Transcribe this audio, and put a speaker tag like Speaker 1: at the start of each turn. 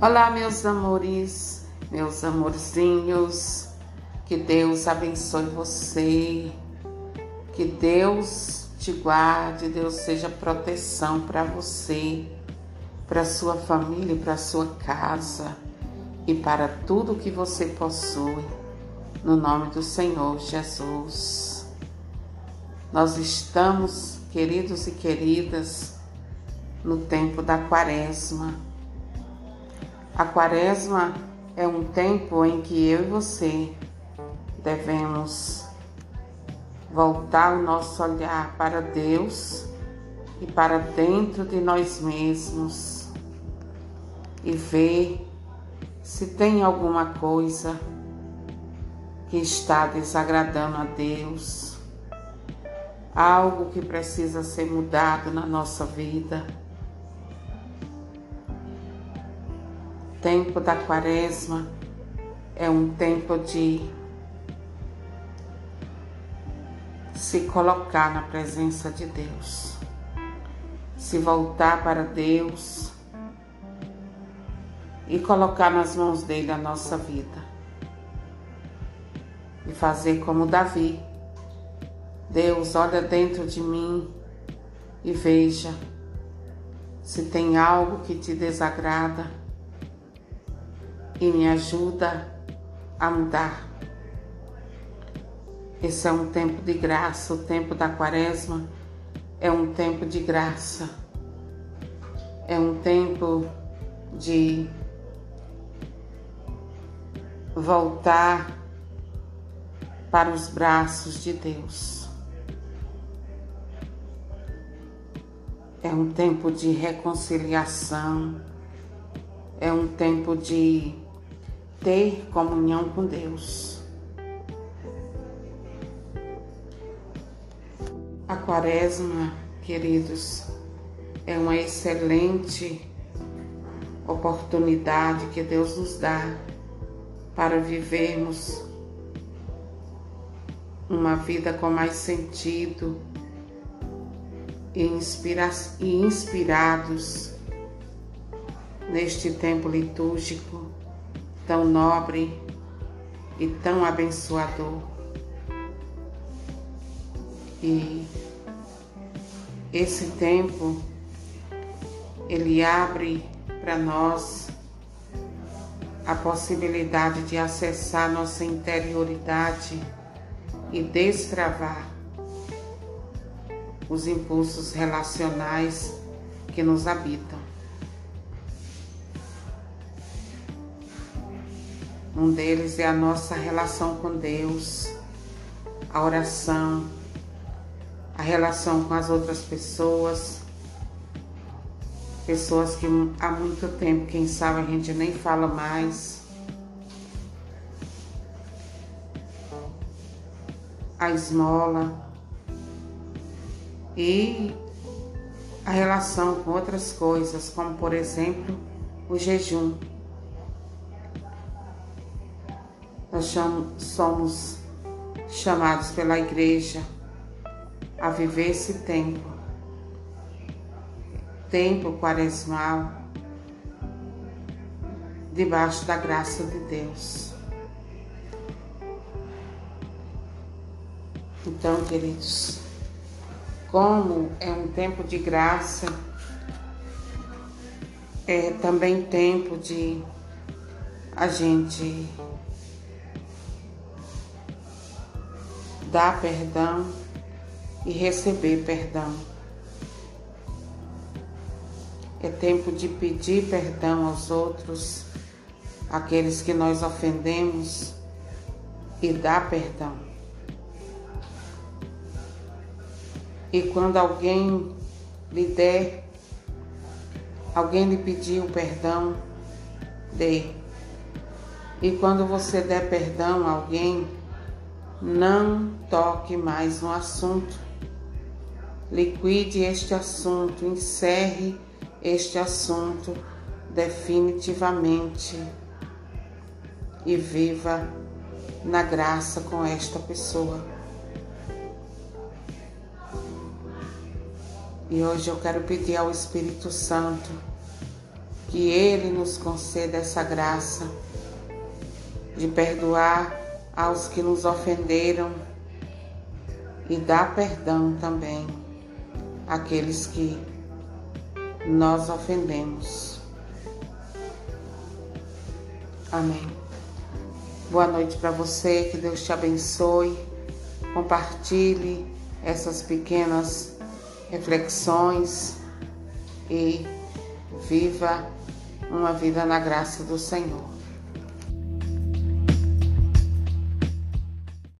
Speaker 1: Olá, meus amores, meus amorzinhos. Que Deus abençoe você. Que Deus te guarde, Deus seja proteção para você, para sua família, para sua casa e para tudo que você possui. No nome do Senhor Jesus. Nós estamos, queridos e queridas, no tempo da quaresma a quaresma é um tempo em que eu e você devemos voltar o nosso olhar para Deus e para dentro de nós mesmos e ver se tem alguma coisa que está desagradando a Deus, algo que precisa ser mudado na nossa vida. Tempo da quaresma é um tempo de se colocar na presença de Deus, se voltar para Deus e colocar nas mãos dele a nossa vida. E fazer como Davi. Deus, olha dentro de mim e veja se tem algo que te desagrada e me ajuda a mudar. Esse é um tempo de graça, o tempo da quaresma é um tempo de graça, é um tempo de voltar para os braços de Deus. É um tempo de reconciliação, é um tempo de ter comunhão com Deus. A quaresma, queridos, é uma excelente oportunidade que Deus nos dá para vivermos uma vida com mais sentido e, inspira e inspirados neste tempo litúrgico tão nobre e tão abençoador. E esse tempo ele abre para nós a possibilidade de acessar nossa interioridade e destravar os impulsos relacionais que nos habitam. Um deles é a nossa relação com Deus, a oração, a relação com as outras pessoas, pessoas que há muito tempo, quem sabe, a gente nem fala mais. A esmola e a relação com outras coisas, como por exemplo o jejum. Nós somos chamados pela igreja a viver esse tempo, tempo quaresmal, debaixo da graça de Deus. Então, queridos, como é um tempo de graça, é também tempo de a gente dar perdão e receber perdão. É tempo de pedir perdão aos outros, aqueles que nós ofendemos, e dar perdão. E quando alguém lhe der, alguém lhe pediu perdão, dê. E quando você der perdão a alguém, não toque mais no assunto. Liquide este assunto, encerre este assunto definitivamente e viva na graça com esta pessoa. E hoje eu quero pedir ao Espírito Santo Que Ele nos conceda essa graça de perdoar aos que nos ofenderam e dar perdão também àqueles que nós ofendemos. Amém. Boa noite para você, que Deus te abençoe. Compartilhe essas pequenas reflexões e viva uma vida na graça do Senhor.